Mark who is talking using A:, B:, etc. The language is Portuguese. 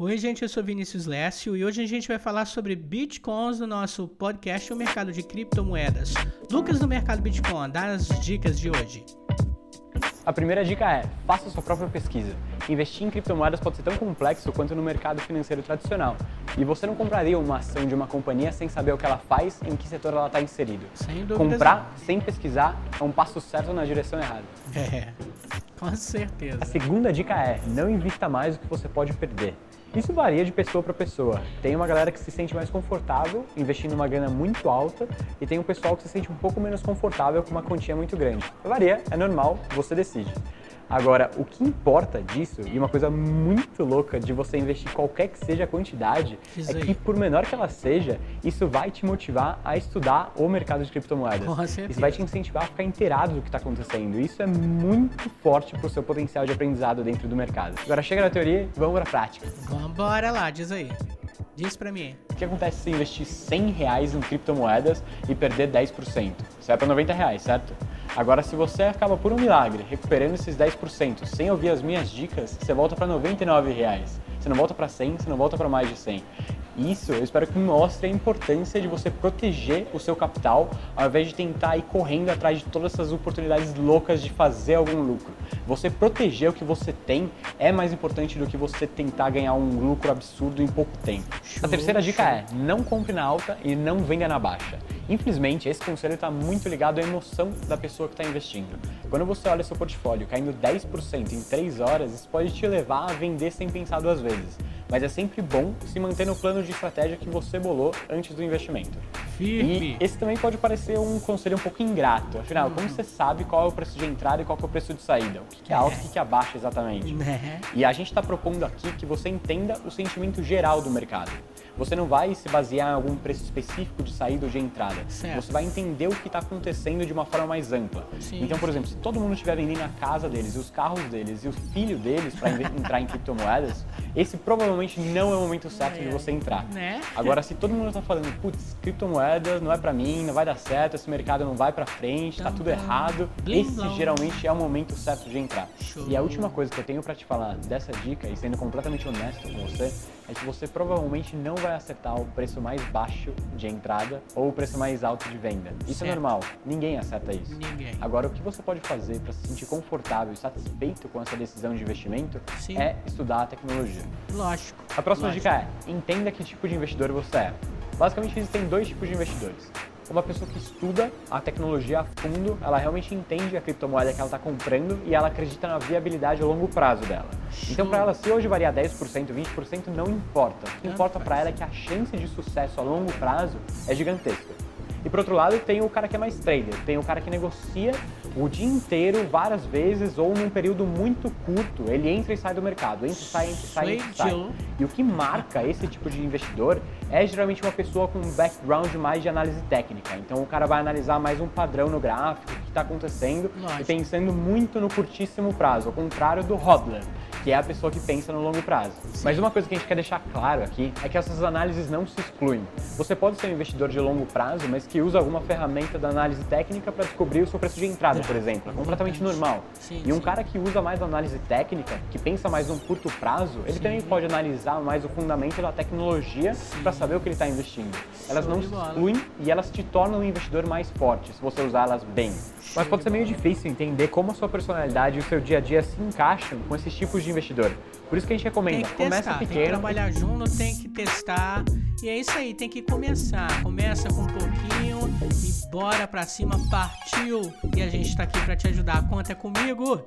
A: Oi, gente, eu sou Vinícius Lécio e hoje a gente vai falar sobre Bitcoins no nosso podcast O Mercado de Criptomoedas. Lucas do Mercado Bitcoin, dá as dicas de hoje.
B: A primeira dica é: faça sua própria pesquisa. Investir em criptomoedas pode ser tão complexo quanto no mercado financeiro tradicional. E você não compraria uma ação de uma companhia sem saber o que ela faz e em que setor ela está inserido.
A: Sem dúvida.
B: Comprar sem pesquisar é um passo certo na direção errada.
A: É, com certeza.
B: A segunda dica é: não invista mais do que você pode perder. Isso varia de pessoa para pessoa. Tem uma galera que se sente mais confortável investindo uma grana muito alta e tem um pessoal que se sente um pouco menos confortável com uma quantia muito grande. Varia, é normal, você decide. Agora, o que importa disso, e uma coisa muito louca de você investir qualquer que seja a quantidade,
A: Isso
B: é
A: aí.
B: que por menor que ela seja, isso vai te motivar a estudar o mercado de criptomoedas.
A: Com certeza.
B: Isso vai te incentivar a ficar inteirado do que está acontecendo. Isso é muito forte para o seu potencial de aprendizado dentro do mercado. Agora chega na teoria vamos para a prática.
A: Vambora lá, diz aí. Diz pra mim.
B: O que acontece se investir 100 reais em criptomoedas e perder 10%? Você vai para 90 reais, certo? Agora, se você acaba por um milagre recuperando esses 10% sem ouvir as minhas dicas, você volta para 99 reais. Você não volta para 100, você não volta para mais de 100. Isso eu espero que mostre a importância de você proteger o seu capital ao invés de tentar ir correndo atrás de todas essas oportunidades loucas de fazer algum lucro. Você proteger o que você tem é mais importante do que você tentar ganhar um lucro absurdo em pouco tempo. A terceira dica é: não compre na alta e não venda na baixa. Infelizmente, esse conselho está muito ligado à emoção da pessoa que está investindo. Quando você olha seu portfólio caindo 10% em 3 horas, isso pode te levar a vender sem pensar duas vezes. Mas é sempre bom se manter no plano de estratégia que você bolou antes do investimento.
A: Firme.
B: E esse também pode parecer um conselho um pouco ingrato. Afinal, como você sabe qual é o preço de entrada e qual é o preço de saída? O que é alto e o que é baixo exatamente?
A: Né?
B: E a gente está propondo aqui que você entenda o sentimento geral do mercado. Você não vai se basear em algum preço específico de saída ou de entrada.
A: Certo.
B: Você vai entender o que está acontecendo de uma forma mais ampla.
A: Sim,
B: então, por exemplo, se todo mundo estiver vendendo a casa deles, e os carros deles e o filho deles para entrar em criptomoedas, esse provavelmente não é o momento certo de você entrar.
A: Né?
B: Agora, se todo mundo está falando, putz, criptomoedas não é para mim, não vai dar certo, esse mercado não vai para frente, tá
A: Tam,
B: tudo errado,
A: Blim,
B: esse
A: blom.
B: geralmente é o momento certo de entrar.
A: Show.
B: E a última coisa que eu tenho para te falar dessa dica, e sendo completamente honesto com você, é que você provavelmente não vai acertar o preço mais baixo de entrada ou o preço mais alto de venda. Isso é
A: Certo.
B: normal, ninguém acerta isso.
A: Ninguém.
B: Agora, o que você pode fazer para se sentir confortável e satisfeito com essa decisão de investimento
A: Sim.
B: é estudar a tecnologia.
A: Lógico.
B: A próxima
A: Lógico.
B: dica é: entenda que tipo de investidor você é. Basicamente, existem dois tipos de investidores. Uma pessoa que estuda a tecnologia a fundo, ela realmente entende a criptomoeda que ela está comprando e ela acredita na viabilidade a longo prazo dela. Então, para ela, se hoje variar 10%, 20%, não importa. O que importa para ela é que a chance de sucesso a longo prazo é gigantesca. E por outro lado, tem o cara que é mais trader, tem o cara que negocia o dia inteiro, várias vezes, ou num período muito curto. Ele entra e sai do mercado, entra e sai, entra e sai, entra e sai. E o que marca esse tipo de investidor é geralmente uma pessoa com um background mais de análise técnica. Então o cara vai analisar mais um padrão no gráfico, o que está acontecendo,
A: Lógico.
B: e pensando muito no curtíssimo prazo, ao contrário do hodler, que é a pessoa que pensa no longo prazo. Mas uma coisa que a gente quer deixar claro aqui é que essas análises não se excluem. Você pode ser um investidor de longo prazo, mas que usa alguma ferramenta da análise técnica para descobrir o seu preço de entrada, por exemplo. É completamente normal.
A: Sim,
B: e um
A: sim.
B: cara que usa mais análise técnica, que pensa mais num curto prazo, ele também pode analisar mais o fundamento da tecnologia para saber o que ele está investindo. Elas não se excluem e elas te tornam um investidor mais forte se você usar elas bem. Mas pode ser meio difícil entender como a sua personalidade e o seu dia a dia se encaixam com esses tipos de investidor. Por isso que a gente
A: Tem
B: recomenda,
A: que
B: começa
A: testar, tem que
B: pequeno,
A: trabalhar junto, tem que testar. E é isso aí, tem que começar. Começa com um pouquinho e bora pra cima, partiu! E a gente tá aqui pra te ajudar. Conta comigo!